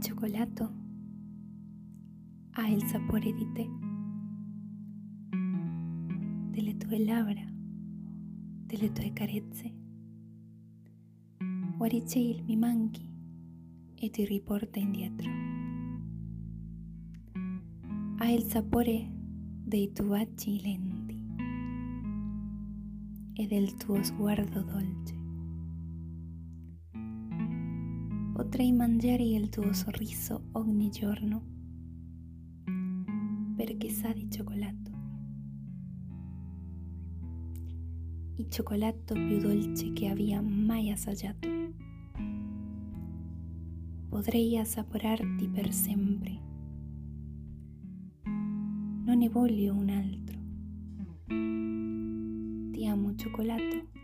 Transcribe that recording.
cioccolato ha il sapore di te, delle tue labbra, delle tue carezze. Guarisce il mi manchi e ti riporta indietro. Ha il sapore dei tuoi lenti e del tuo sguardo dolce. Potrei mangiare il tuo sorriso ogni giorno perché sa di cioccolato. Il cioccolato più dolce che abbia mai assaggiato. Potrei assaporarti per sempre. Non ne voglio un altro. Ti amo cioccolato.